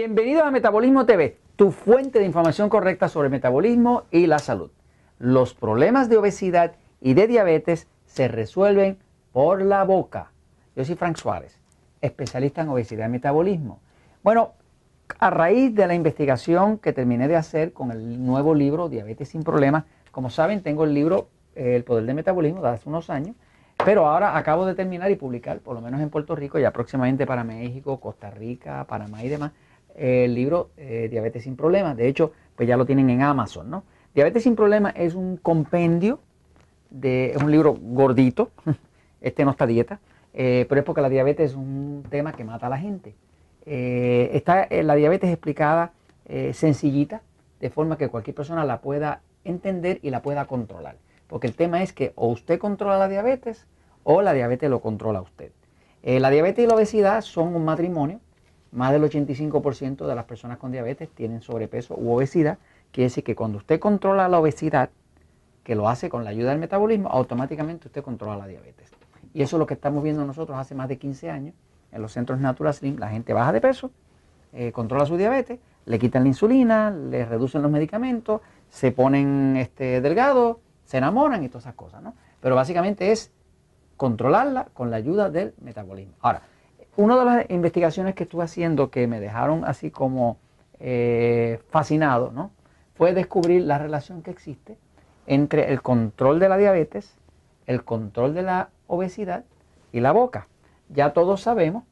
Bienvenidos a Metabolismo TV, tu fuente de información correcta sobre metabolismo y la salud. Los problemas de obesidad y de diabetes se resuelven por la boca. Yo soy Frank Suárez, especialista en obesidad y metabolismo. Bueno, a raíz de la investigación que terminé de hacer con el nuevo libro Diabetes sin Problemas, como saben, tengo el libro eh, El Poder del Metabolismo de hace unos años, pero ahora acabo de terminar y publicar, por lo menos en Puerto Rico, ya próximamente para México, Costa Rica, Panamá y demás, el libro eh, Diabetes sin Problemas. De hecho, pues ya lo tienen en Amazon, ¿no? Diabetes sin Problemas es un compendio, de, es un libro gordito, este no está dieta, eh, pero es porque la diabetes es un tema que mata a la gente. Eh, está la diabetes explicada sencillita, de forma que cualquier persona la pueda entender y la pueda controlar. Porque el tema es que o usted controla la diabetes o la diabetes lo controla usted. la diabetes y la obesidad son un matrimonio más del 85% de las personas con diabetes tienen sobrepeso u obesidad. Quiere decir que cuando usted controla la obesidad, que lo hace con la ayuda del metabolismo, automáticamente usted controla la diabetes. Y eso es lo que estamos viendo nosotros hace más de 15 años en los centros Natural Slim. La gente baja de peso, eh, controla su diabetes, le quitan la insulina, le reducen los medicamentos, se ponen este, delgados, se enamoran y todas esas cosas. ¿no? Pero básicamente es controlarla con la ayuda del metabolismo. Ahora, una de las investigaciones que estuve haciendo que me dejaron así como eh, fascinado, ¿no? fue descubrir la relación que existe entre el control de la diabetes, el control de la obesidad y la boca. Ya todos sabemos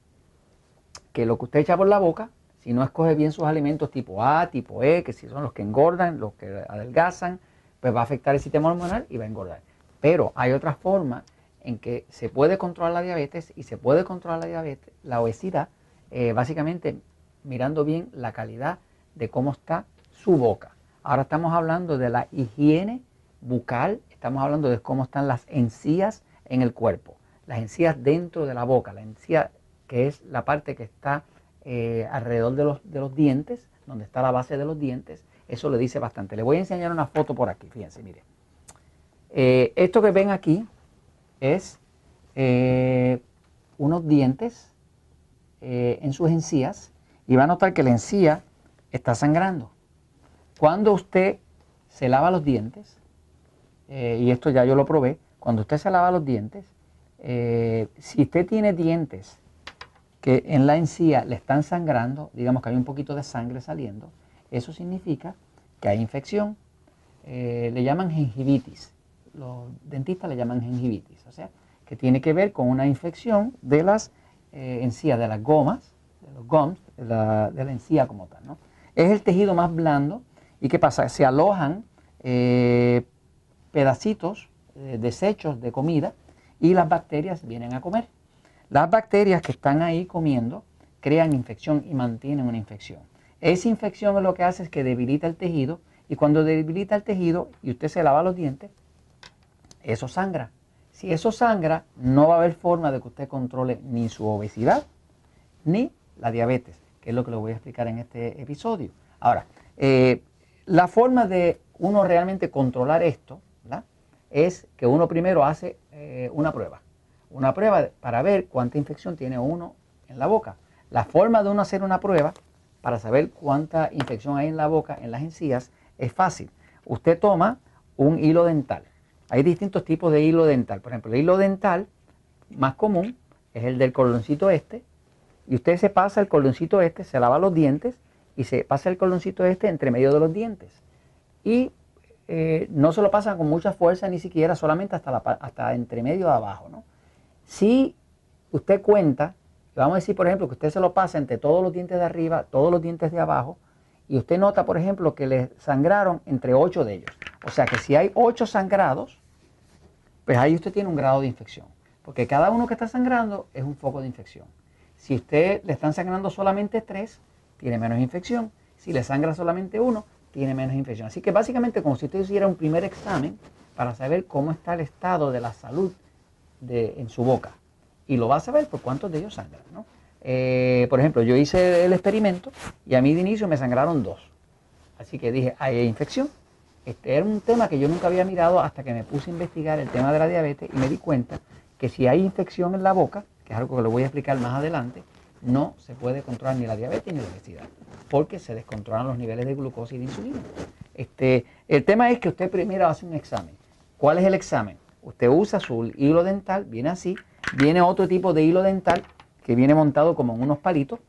que lo que usted echa por la boca, si no escoge bien sus alimentos tipo A, tipo E, que si son los que engordan, los que adelgazan, pues va a afectar el sistema hormonal y va a engordar. Pero hay otras formas en que se puede controlar la diabetes y se puede controlar la diabetes, la obesidad, eh, básicamente mirando bien la calidad de cómo está su boca. Ahora estamos hablando de la higiene bucal, estamos hablando de cómo están las encías en el cuerpo, las encías dentro de la boca, la encía que es la parte que está eh, alrededor de los, de los dientes, donde está la base de los dientes, eso le dice bastante. Le voy a enseñar una foto por aquí, fíjense, mire. Eh, esto que ven aquí es eh, unos dientes eh, en sus encías y va a notar que la encía está sangrando. Cuando usted se lava los dientes, eh, y esto ya yo lo probé, cuando usted se lava los dientes, si usted tiene dientes que en la encía le están sangrando, digamos que hay un poquito de sangre saliendo, eso significa que hay infección. le llaman gingivitis los dentistas le llaman gingivitis, o sea, que tiene que ver con una infección de las eh, encías, de las gomas, de los gums, de la, encía como tal. ¿no? Es el tejido más blando y ¿qué pasa? Se alojan eh, pedacitos, eh, desechos de comida y las bacterias vienen a comer. Las bacterias que están ahí comiendo crean infección y mantienen una infección. Esa infección lo que hace es que debilita el tejido y cuando debilita el tejido y usted se lava los dientes, eso sangra. Si eso sangra, no va a haber forma de que usted controle ni su obesidad ni la diabetes, que es lo que le voy a explicar en este episodio. Ahora, eh, la forma de uno realmente controlar esto es que uno primero hace eh, una prueba. Una prueba para ver cuánta infección tiene uno en la boca. La forma de uno hacer una prueba para saber cuánta infección hay en la boca, en las encías, es fácil. Usted toma un hilo dental hay distintos tipos de hilo dental. Por ejemplo, el hilo dental más común es el del cordoncito este. Y usted se pasa el cordoncito este, se lava los dientes y se pasa el cordoncito este entre medio de los dientes. Y eh, no se lo pasa con mucha fuerza ni siquiera, solamente hasta, la, hasta entre medio de abajo. ¿no? Si usted cuenta, vamos a decir por ejemplo que usted se lo pasa entre todos los dientes de arriba, todos los dientes de abajo, y usted nota por ejemplo que le sangraron entre ocho de ellos. O sea que si hay ocho sangrados, pues ahí usted tiene un grado de infección. Porque cada uno que está sangrando es un foco de infección. Si usted le están sangrando solamente tres, tiene menos infección. Si le sangra solamente uno, tiene menos infección. Así que básicamente como si usted hiciera un primer examen para saber cómo está el estado de la salud de, en su boca. Y lo va a saber por cuántos de ellos sangran. Eh, por ejemplo, yo hice el experimento y a mí de inicio me sangraron dos. Así que dije, hay infección. Este era un tema que yo nunca había mirado hasta que me puse a investigar el tema de la diabetes y me di cuenta que si hay infección en la boca, que es algo que le voy a explicar más adelante, no se puede controlar ni la diabetes ni la obesidad, porque se descontrolan los niveles de glucosa y de insulina. Este, el tema es que usted primero hace un examen. ¿Cuál es el examen? Usted usa su hilo dental, viene así, viene otro tipo de hilo dental que viene montado como en unos palitos,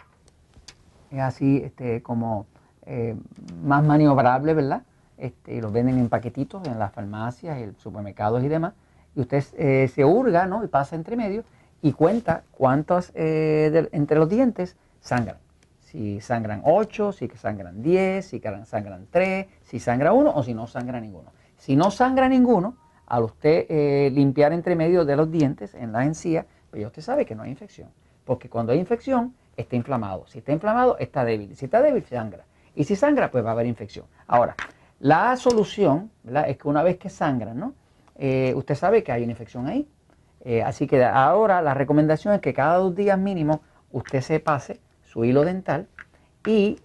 es así este, como eh, más maniobrable, ¿verdad? Este, y los venden en paquetitos en las farmacias, en supermercados y demás. Y usted eh, se hurga, ¿no? Y pasa entre medio y cuenta cuántos eh, entre los dientes sangran. Si sangran 8, si sangran 10, si sangran 3, si sangra uno o si no sangra ninguno. Si no sangra ninguno, al usted eh, limpiar entre medio de los dientes en la encía, pues ya usted sabe que no hay infección. Porque cuando hay infección, está inflamado. Si está inflamado, está débil. Si está débil, sangra. Y si sangra, pues va a haber infección. Ahora, la solución es que una vez que sangran, ¿no? Eh, usted sabe que hay una infección ahí. Eh, así que ahora la recomendación es que cada dos días mínimo usted se pase su hilo dental y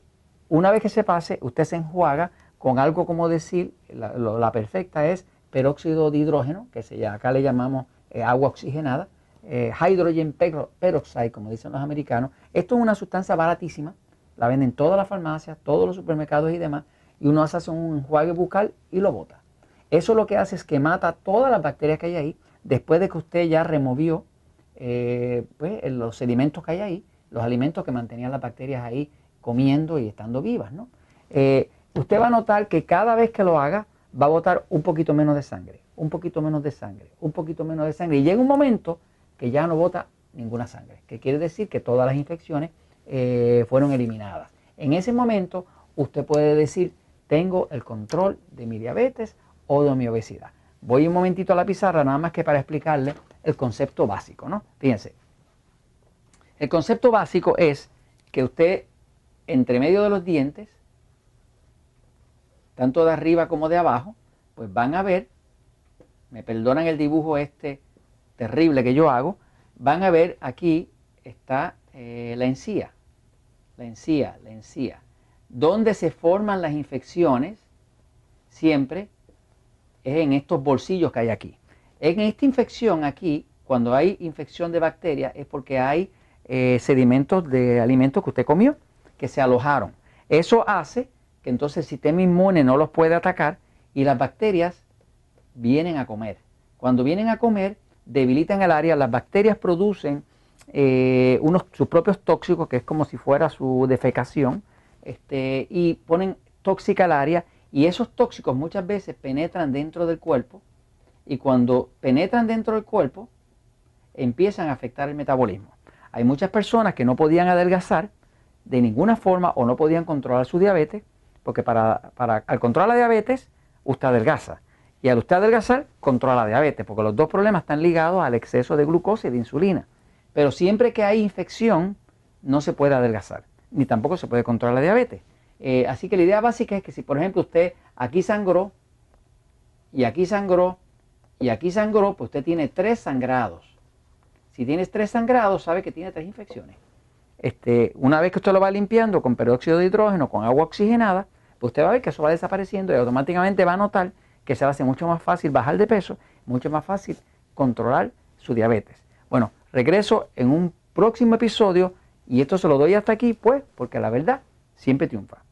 una vez que se pase, usted se enjuaga con algo como decir, la, perfecta es peróxido de hidrógeno, que se, acá le llamamos eh, agua oxigenada, hydrogen peroxide, como dicen los americanos. Esto es una sustancia baratísima, la venden en todas las farmacias, todos los supermercados y demás, y uno hace un enjuague bucal y lo bota. Eso lo que hace es que mata todas las bacterias que hay ahí después de que usted ya removió eh, pues, los sedimentos que hay ahí, los alimentos que mantenían las bacterias ahí comiendo y estando vivas. ¿no? Eh, usted va a notar que cada vez que lo haga va a botar un poquito menos de sangre, un poquito menos de sangre, un poquito menos de sangre. Y llega un momento que ya no bota ninguna sangre, que quiere decir que todas las infecciones eh, fueron eliminadas. En ese momento usted puede decir, tengo el control de mi diabetes o de mi obesidad. Voy un momentito a la pizarra nada más que para explicarle el concepto básico, ¿no? Fíjense. El concepto básico es que usted, entre medio de los dientes, tanto de arriba como de abajo, pues van a ver, me perdonan el dibujo este terrible que yo hago, van a ver aquí está eh, la encía, la encía, la encía, donde se forman las infecciones siempre es en estos bolsillos que hay aquí. En esta infección aquí, cuando hay infección de bacterias, es porque hay eh, sedimentos de alimentos que usted comió, que se alojaron. Eso hace que entonces el sistema inmune no los puede atacar y las bacterias vienen a comer. Cuando vienen a comer, debilitan el área, las bacterias producen eh, unos, sus propios tóxicos, que es como si fuera su defecación, este, y ponen tóxica al área y esos tóxicos muchas veces penetran dentro del cuerpo y cuando penetran dentro del cuerpo empiezan a afectar el metabolismo. Hay muchas personas que no podían adelgazar de ninguna forma o no podían controlar su diabetes, porque para, para al controlar la diabetes usted adelgaza. Y al usted adelgazar, controla la diabetes, porque los dos problemas están ligados al exceso de glucosa y de insulina. Pero siempre que hay infección, no se puede adelgazar, ni tampoco se puede controlar la diabetes. Eh, así que la idea básica es que si por ejemplo usted aquí sangró y aquí sangró y aquí sangró, pues usted tiene tres sangrados. Si tienes tres sangrados, sabe que tiene tres infecciones. Este, una vez que usted lo va limpiando con peróxido de hidrógeno, con agua oxigenada, pues usted va a ver que eso va desapareciendo y automáticamente va a notar que se va a hacer mucho más fácil bajar de peso, mucho más fácil controlar su diabetes. Bueno, regreso en un próximo episodio y esto se lo doy hasta aquí, pues, porque la verdad siempre triunfa.